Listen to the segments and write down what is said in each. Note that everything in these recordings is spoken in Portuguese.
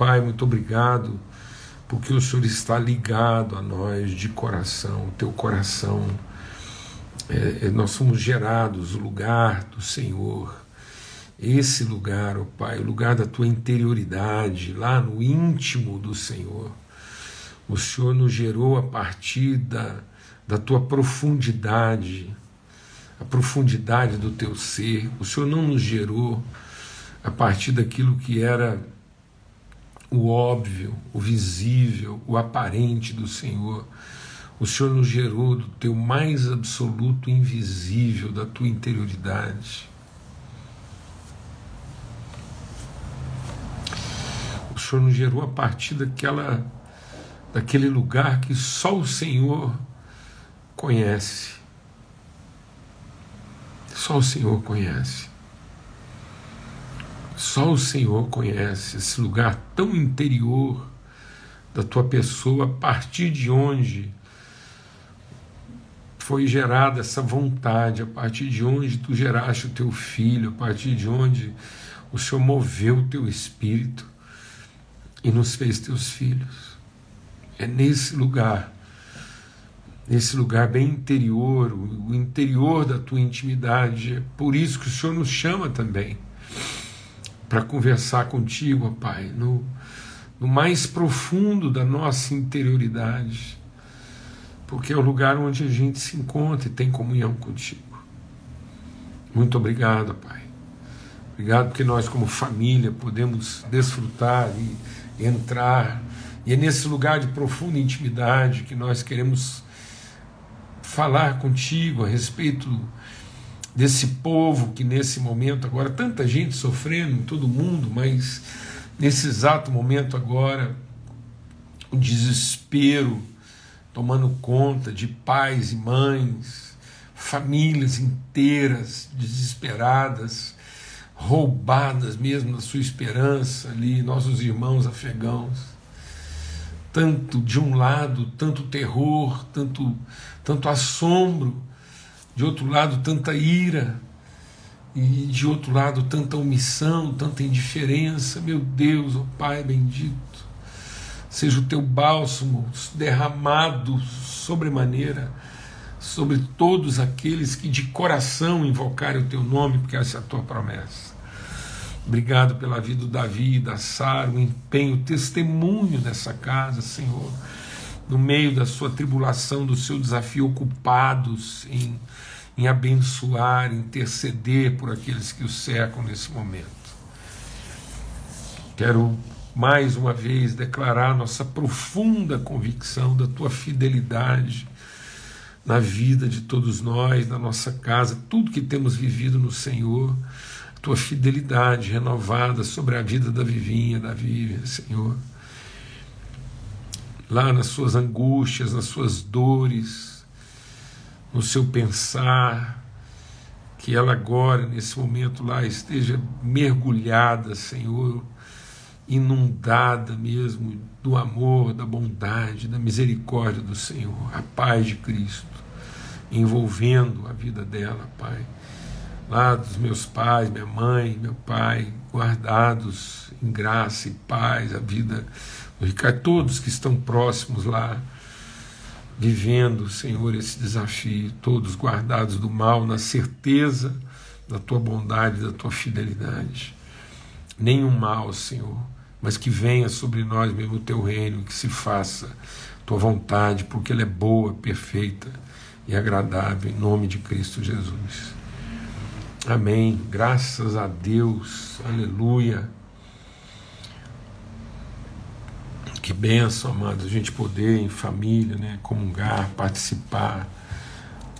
Pai, muito obrigado, porque o Senhor está ligado a nós de coração, o teu coração. É, é nós somos gerados, o lugar do Senhor, esse lugar, ó oh Pai, o lugar da tua interioridade, lá no íntimo do Senhor. O Senhor nos gerou a partir da, da tua profundidade, a profundidade do teu ser. O Senhor não nos gerou a partir daquilo que era o óbvio, o visível, o aparente do Senhor. O Senhor nos gerou do teu mais absoluto invisível, da tua interioridade. O Senhor nos gerou a partir daquela, daquele lugar que só o Senhor conhece. Só o Senhor conhece. Só o Senhor conhece esse lugar tão interior da tua pessoa, a partir de onde foi gerada essa vontade, a partir de onde tu geraste o teu filho, a partir de onde o Senhor moveu o teu espírito e nos fez teus filhos. É nesse lugar, nesse lugar bem interior, o interior da tua intimidade, é por isso que o Senhor nos chama também para conversar contigo, Pai, no, no mais profundo da nossa interioridade, porque é o lugar onde a gente se encontra e tem comunhão contigo. Muito obrigado, Pai. Obrigado porque nós, como família, podemos desfrutar e entrar. E é nesse lugar de profunda intimidade que nós queremos falar contigo a respeito desse povo que nesse momento agora, tanta gente sofrendo em todo mundo, mas nesse exato momento agora, o desespero tomando conta de pais e mães, famílias inteiras desesperadas, roubadas mesmo da sua esperança ali, nossos irmãos afegãos. Tanto de um lado, tanto terror, tanto, tanto assombro, de outro lado, tanta ira, e de outro lado, tanta omissão, tanta indiferença. Meu Deus, ó oh Pai bendito, seja o teu bálsamo derramado sobremaneira sobre todos aqueles que de coração invocarem o teu nome, porque essa é a tua promessa. Obrigado pela vida do Davi da Sara, o empenho, o testemunho dessa casa, Senhor, no meio da sua tribulação, do seu desafio, ocupados em em abençoar, interceder por aqueles que o cercam nesse momento. Quero mais uma vez declarar nossa profunda convicção da tua fidelidade na vida de todos nós, na nossa casa, tudo que temos vivido no Senhor, tua fidelidade renovada sobre a vida da Vivinha, da Vivian, Senhor. Lá nas suas angústias, nas suas dores, no seu pensar, que ela agora, nesse momento lá, esteja mergulhada, Senhor, inundada mesmo do amor, da bondade, da misericórdia do Senhor, a paz de Cristo, envolvendo a vida dela, Pai. Lá dos meus pais, minha mãe, meu pai, guardados em graça e paz, a vida do Ricardo, todos que estão próximos lá vivendo, Senhor, esse desafio, todos guardados do mal, na certeza da tua bondade, da tua fidelidade. Nenhum mal, Senhor, mas que venha sobre nós mesmo o teu reino, que se faça tua vontade, porque ela é boa, perfeita e agradável, em nome de Cristo Jesus. Amém. Graças a Deus. Aleluia. Que benção, amados, a gente poder em família, né, comungar, participar,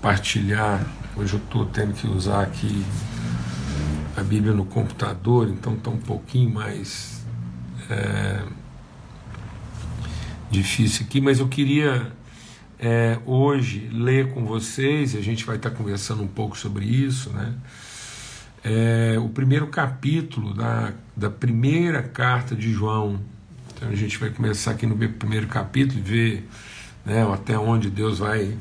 partilhar. Hoje eu estou tendo que usar aqui a Bíblia no computador, então está um pouquinho mais é, difícil aqui, mas eu queria é, hoje ler com vocês, e a gente vai estar tá conversando um pouco sobre isso, né? É, o primeiro capítulo da, da primeira carta de João. Então a gente vai começar aqui no primeiro capítulo e ver né, até onde Deus vai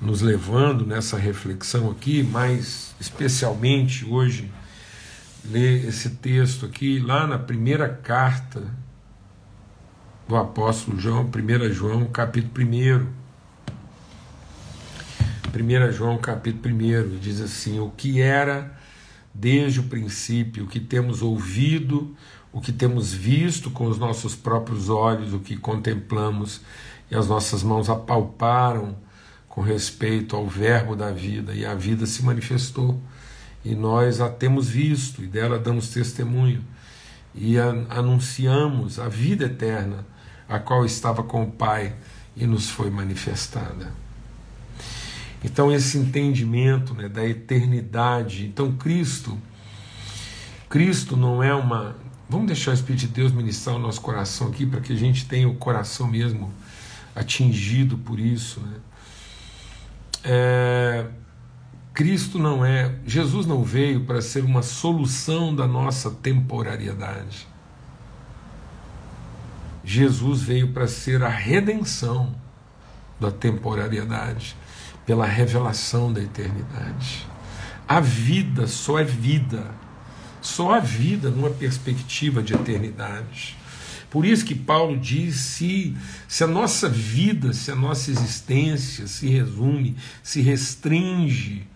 nos levando nessa reflexão aqui, mas especialmente hoje ler esse texto aqui lá na primeira carta do apóstolo João, 1 João, capítulo 1. 1 João, capítulo 1, diz assim: O que era desde o princípio, o que temos ouvido, o que temos visto com os nossos próprios olhos, o que contemplamos e as nossas mãos apalparam com respeito ao Verbo da vida, e a vida se manifestou, e nós a temos visto, e dela damos testemunho, e a, anunciamos a vida eterna a qual estava com o Pai e nos foi manifestada. Então, esse entendimento né, da eternidade. Então, Cristo, Cristo não é uma. Vamos deixar o Espírito de Deus ministrar o nosso coração aqui, para que a gente tenha o coração mesmo atingido por isso. Né? É, Cristo não é. Jesus não veio para ser uma solução da nossa temporariedade. Jesus veio para ser a redenção da temporariedade, pela revelação da eternidade. A vida só é vida, só a vida numa perspectiva de eternidade. Por isso que Paulo diz: se, se a nossa vida, se a nossa existência se resume, se restringe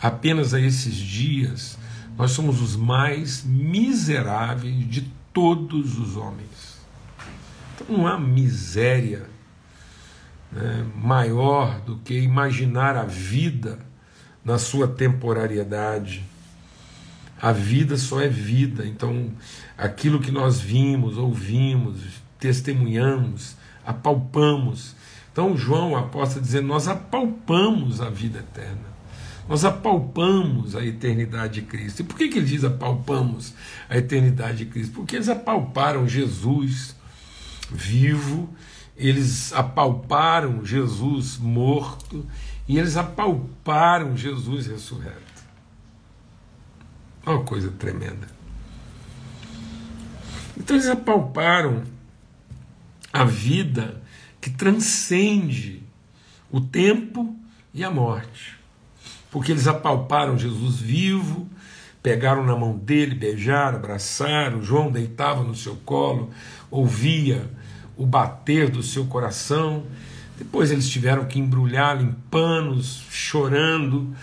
apenas a esses dias, nós somos os mais miseráveis de todos os homens. Então não há miséria né, maior do que imaginar a vida na sua temporariedade. A vida só é vida, então aquilo que nós vimos, ouvimos, testemunhamos, apalpamos. Então João, o apóstolo, dizendo: Nós apalpamos a vida eterna. Nós apalpamos a eternidade de Cristo. E por que, que ele diz apalpamos a eternidade de Cristo? Porque eles apalparam Jesus vivo, eles apalparam Jesus morto e eles apalparam Jesus ressurreto. Uma coisa tremenda. Então eles apalparam a vida que transcende o tempo e a morte. Porque eles apalparam Jesus vivo, pegaram na mão dele, beijaram, abraçaram, João deitava no seu colo, ouvia o bater do seu coração. Depois eles tiveram que embrulhá-lo em panos, chorando,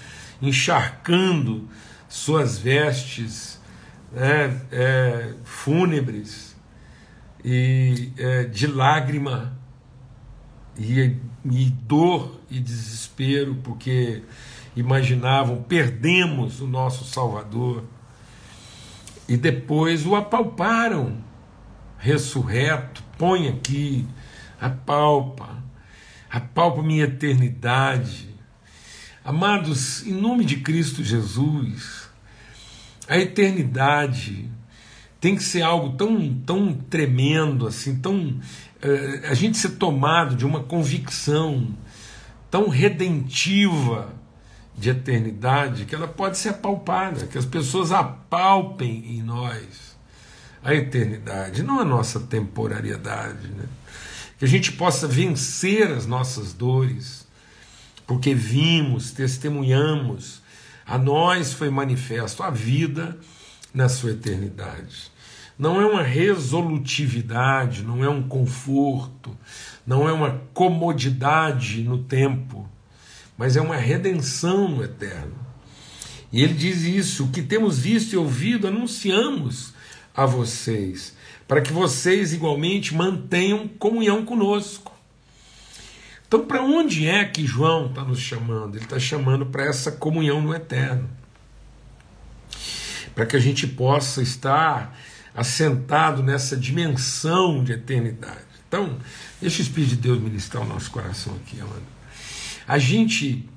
encharcando suas vestes né, é, fúnebres e é, de lágrima e, e dor e desespero, porque imaginavam perdemos o nosso Salvador. E depois o apalparam ressurreto, põe aqui, apalpa, apalpa minha eternidade. Amados, em nome de Cristo Jesus, a eternidade tem que ser algo tão, tão tremendo, assim, tão. Uh, a gente ser tomado de uma convicção tão redentiva de eternidade que ela pode ser apalpada, que as pessoas apalpem em nós a eternidade, não a nossa temporariedade. Né? Que a gente possa vencer as nossas dores, porque vimos, testemunhamos, a nós foi manifesto a vida na sua eternidade. Não é uma resolutividade, não é um conforto, não é uma comodidade no tempo, mas é uma redenção no eterno. E ele diz isso: o que temos visto e ouvido, anunciamos a vocês, para que vocês igualmente mantenham comunhão conosco. Então, para onde é que João está nos chamando? Ele está chamando para essa comunhão no eterno. Para que a gente possa estar assentado nessa dimensão de eternidade. Então, deixa o Espírito de Deus ministrar o nosso coração aqui, amado. A gente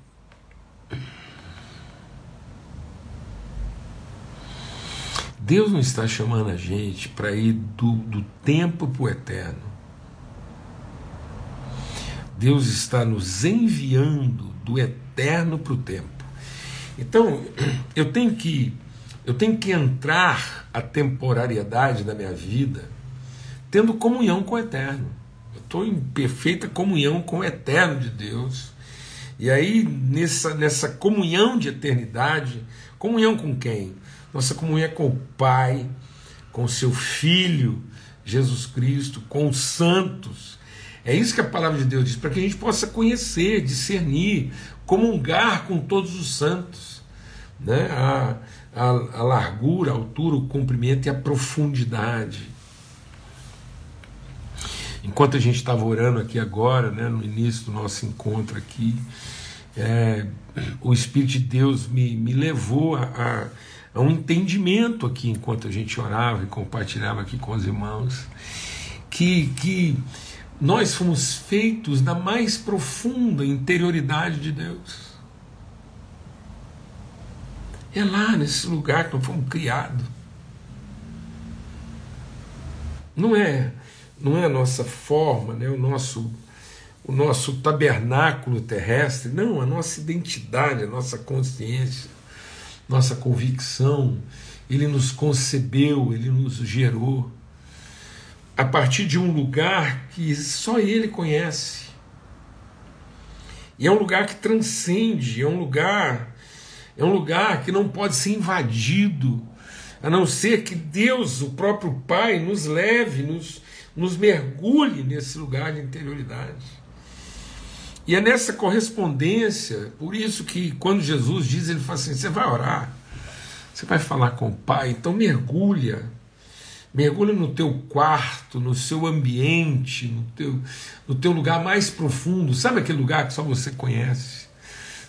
Deus não está chamando a gente para ir do, do tempo para o eterno. Deus está nos enviando do eterno para o tempo. Então, eu tenho que eu tenho que entrar a temporariedade da minha vida tendo comunhão com o eterno. Eu estou em perfeita comunhão com o eterno de Deus. E aí, nessa, nessa comunhão de eternidade, comunhão com quem? Nossa comunhão é com o Pai, com o seu Filho Jesus Cristo, com os santos. É isso que a palavra de Deus diz, para que a gente possa conhecer, discernir, comungar com todos os santos. Né? A, a, a largura, a altura, o comprimento e a profundidade. Enquanto a gente estava orando aqui agora, né, no início do nosso encontro aqui, é, o Espírito de Deus me, me levou a, a, a, um entendimento aqui enquanto a gente orava e compartilhava aqui com os irmãos, que, que nós fomos feitos na mais profunda interioridade de Deus. É lá nesse lugar que nós fomos criados. Não é não é a nossa forma, né, o, nosso, o nosso tabernáculo terrestre, não, a nossa identidade, a nossa consciência, nossa convicção. Ele nos concebeu, ele nos gerou a partir de um lugar que só ele conhece. E é um lugar que transcende, é um lugar, é um lugar que não pode ser invadido, a não ser que Deus, o próprio Pai, nos leve, nos, nos mergulhe nesse lugar de interioridade. E é nessa correspondência, por isso que quando Jesus diz, ele fala assim: você vai orar, você vai falar com o Pai, então mergulha, mergulha no teu quarto, no seu ambiente, no teu, no teu lugar mais profundo, sabe aquele lugar que só você conhece?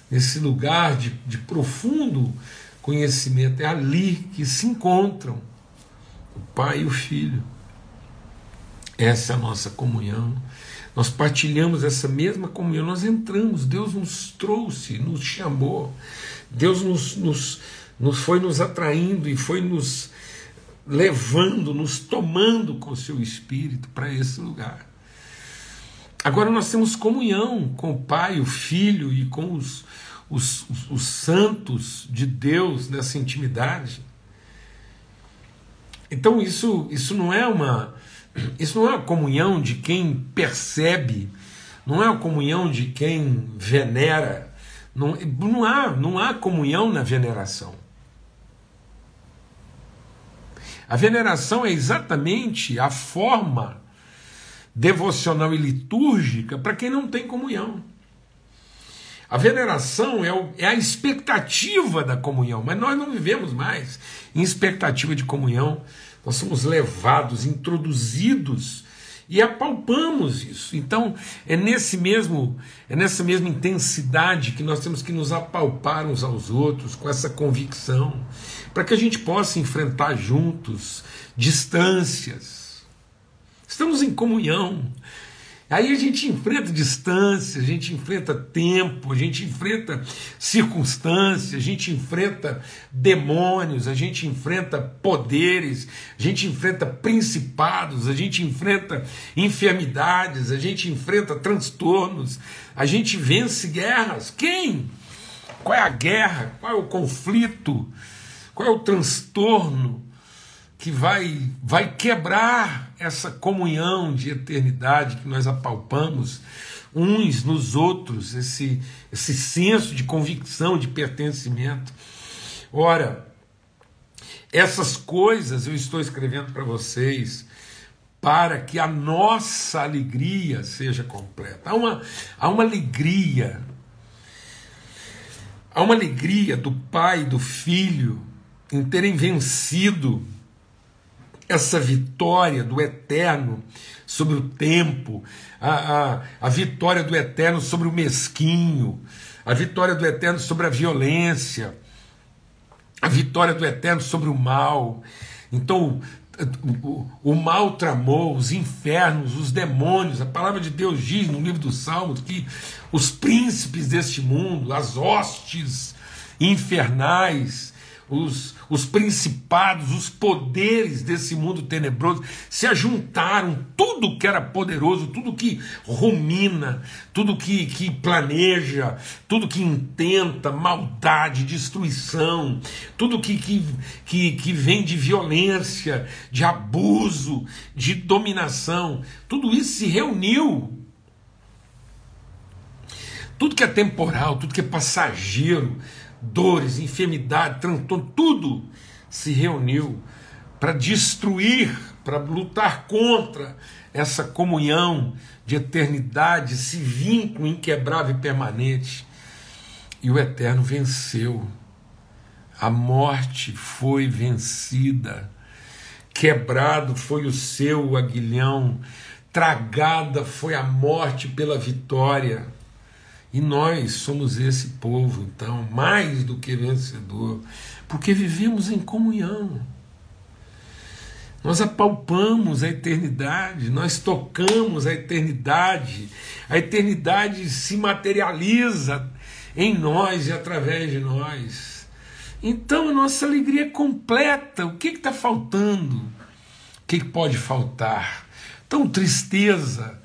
Nesse lugar de, de profundo conhecimento, é ali que se encontram o Pai e o Filho. Essa é a nossa comunhão. Nós partilhamos essa mesma comunhão, nós entramos, Deus nos trouxe, nos chamou, Deus nos, nos, nos foi nos atraindo e foi nos levando, nos tomando com o seu espírito para esse lugar. Agora nós temos comunhão com o Pai, o Filho e com os, os, os, os santos de Deus nessa intimidade. Então isso, isso não é uma isso não é comunhão de quem percebe, não é a comunhão de quem venera. Não, não, há, não há comunhão na veneração. A veneração é exatamente a forma devocional e litúrgica para quem não tem comunhão. A veneração é, o, é, a expectativa da comunhão, mas nós não vivemos mais em expectativa de comunhão. Nós somos levados, introduzidos e apalpamos isso. Então, é nesse mesmo, é nessa mesma intensidade que nós temos que nos apalpar uns aos outros com essa convicção, para que a gente possa enfrentar juntos distâncias. Estamos em comunhão, Aí a gente enfrenta distância, a gente enfrenta tempo, a gente enfrenta circunstâncias, a gente enfrenta demônios, a gente enfrenta poderes, a gente enfrenta principados, a gente enfrenta enfermidades, a gente enfrenta transtornos, a gente vence guerras. Quem? Qual é a guerra? Qual é o conflito? Qual é o transtorno? que vai, vai quebrar essa comunhão de eternidade que nós apalpamos uns nos outros, esse, esse senso de convicção, de pertencimento. Ora, essas coisas eu estou escrevendo para vocês para que a nossa alegria seja completa. Há uma, há uma alegria, há uma alegria do Pai do Filho em terem vencido essa vitória do eterno sobre o tempo, a, a, a vitória do eterno sobre o mesquinho, a vitória do eterno sobre a violência, a vitória do eterno sobre o mal. Então, o, mal tramou, os infernos, os demônios. A palavra de Deus diz no livro dos Salmos que os príncipes deste mundo, as hostes infernais, os, os principados, os poderes desse mundo tenebroso se ajuntaram, tudo que era poderoso, tudo que rumina, tudo que, que planeja, tudo que intenta maldade, destruição, tudo que, que, que, que vem de violência, de abuso, de dominação, tudo isso se reuniu. Tudo que é temporal, tudo que é passageiro, dores, enfermidade, transtorno, tudo se reuniu para destruir para lutar contra essa comunhão de eternidade, esse vínculo inquebrável e permanente. E o Eterno venceu. A morte foi vencida. Quebrado foi o seu aguilhão. Tragada foi a morte pela vitória. E nós somos esse povo, então, mais do que vencedor, porque vivemos em comunhão. Nós apalpamos a eternidade, nós tocamos a eternidade, a eternidade se materializa em nós e através de nós. Então a nossa alegria é completa. O que está faltando? O que, que pode faltar? Então, tristeza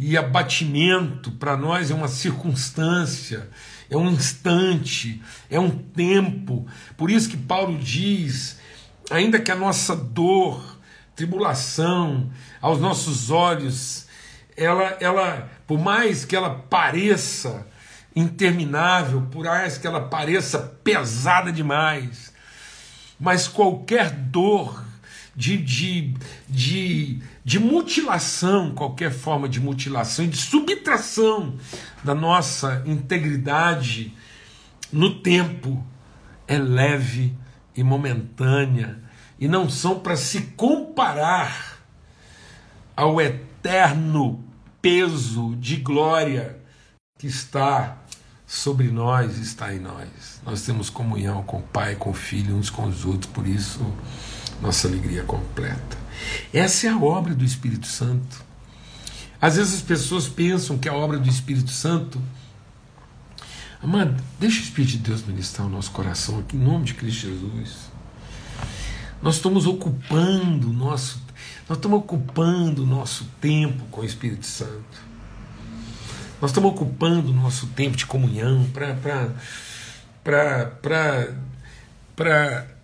e abatimento para nós é uma circunstância, é um instante, é um tempo. Por isso que Paulo diz: ainda que a nossa dor, tribulação, aos nossos olhos, ela, ela, por mais que ela pareça interminável, por mais que ela pareça pesada demais, mas qualquer dor de, de, de, de mutilação, qualquer forma de mutilação de subtração da nossa integridade no tempo é leve e momentânea e não são para se comparar ao eterno peso de glória que está sobre nós, está em nós. Nós temos comunhão com o Pai, com o Filho, uns com os outros, por isso nossa alegria completa. Essa é a obra do Espírito Santo. Às vezes as pessoas pensam que a obra do Espírito Santo. Amado, deixa o Espírito de Deus ministrar o nosso coração aqui, em nome de Cristo Jesus. Nós estamos ocupando o nosso, nós estamos ocupando o nosso tempo com o Espírito Santo. Nós estamos ocupando o nosso tempo de comunhão para para para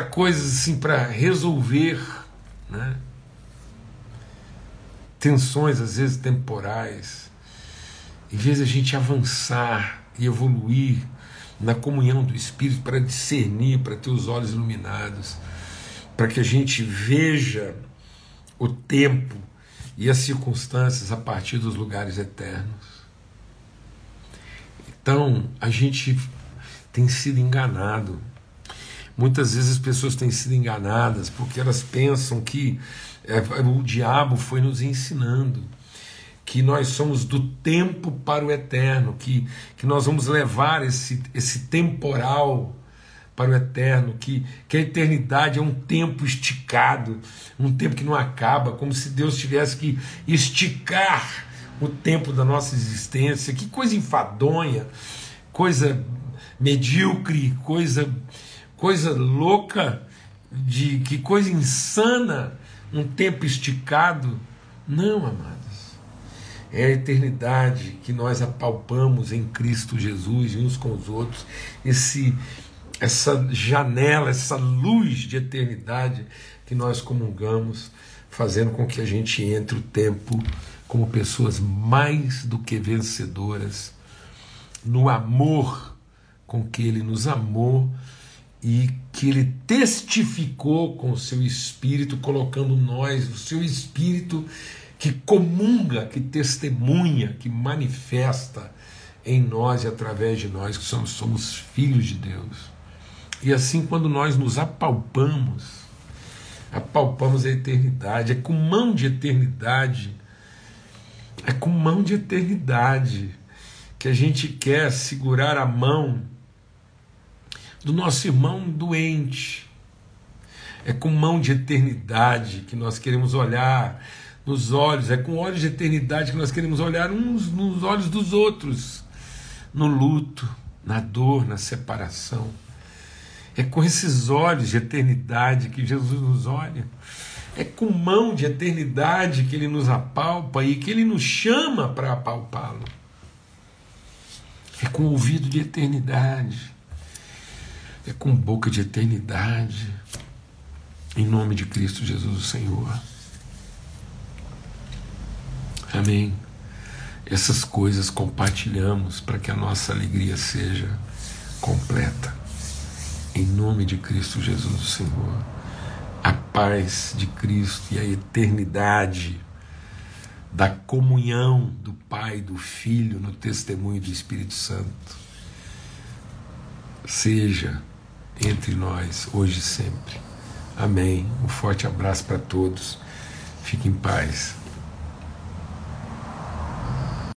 coisas assim, para resolver né? tensões, às vezes temporais, em vez de a gente avançar e evoluir na comunhão do Espírito para discernir, para ter os olhos iluminados, para que a gente veja o tempo e as circunstâncias a partir dos lugares eternos. Então, a gente tem sido enganado Muitas vezes as pessoas têm sido enganadas porque elas pensam que é, o diabo foi nos ensinando que nós somos do tempo para o eterno, que, que nós vamos levar esse, esse temporal para o eterno, que, que a eternidade é um tempo esticado, um tempo que não acaba, como se Deus tivesse que esticar o tempo da nossa existência. Que coisa enfadonha, coisa medíocre, coisa coisa louca, de que coisa insana, um tempo esticado. Não, amados. É a eternidade que nós apalpamos em Cristo Jesus e uns com os outros. Esse essa janela, essa luz de eternidade que nós comungamos, fazendo com que a gente entre o tempo como pessoas mais do que vencedoras, no amor com que Ele nos amou e que ele testificou com o seu espírito, colocando nós, o seu espírito que comunga, que testemunha, que manifesta em nós e através de nós, que somos, somos filhos de Deus. E assim, quando nós nos apalpamos, apalpamos a eternidade, é com mão de eternidade, é com mão de eternidade que a gente quer segurar a mão do nosso irmão doente. É com mão de eternidade que nós queremos olhar nos olhos, é com olhos de eternidade que nós queremos olhar uns nos olhos dos outros, no luto, na dor, na separação. É com esses olhos de eternidade que Jesus nos olha. É com mão de eternidade que ele nos apalpa e que ele nos chama para apalpá-lo. É com ouvido de eternidade é com boca de eternidade, em nome de Cristo Jesus, o Senhor. Amém. Essas coisas compartilhamos para que a nossa alegria seja completa. Em nome de Cristo Jesus, o Senhor. a paz de Cristo e a eternidade da comunhão do Pai do Filho no testemunho do Espírito Santo seja entre nós hoje e sempre. Amém. Um forte abraço para todos. Fique em paz.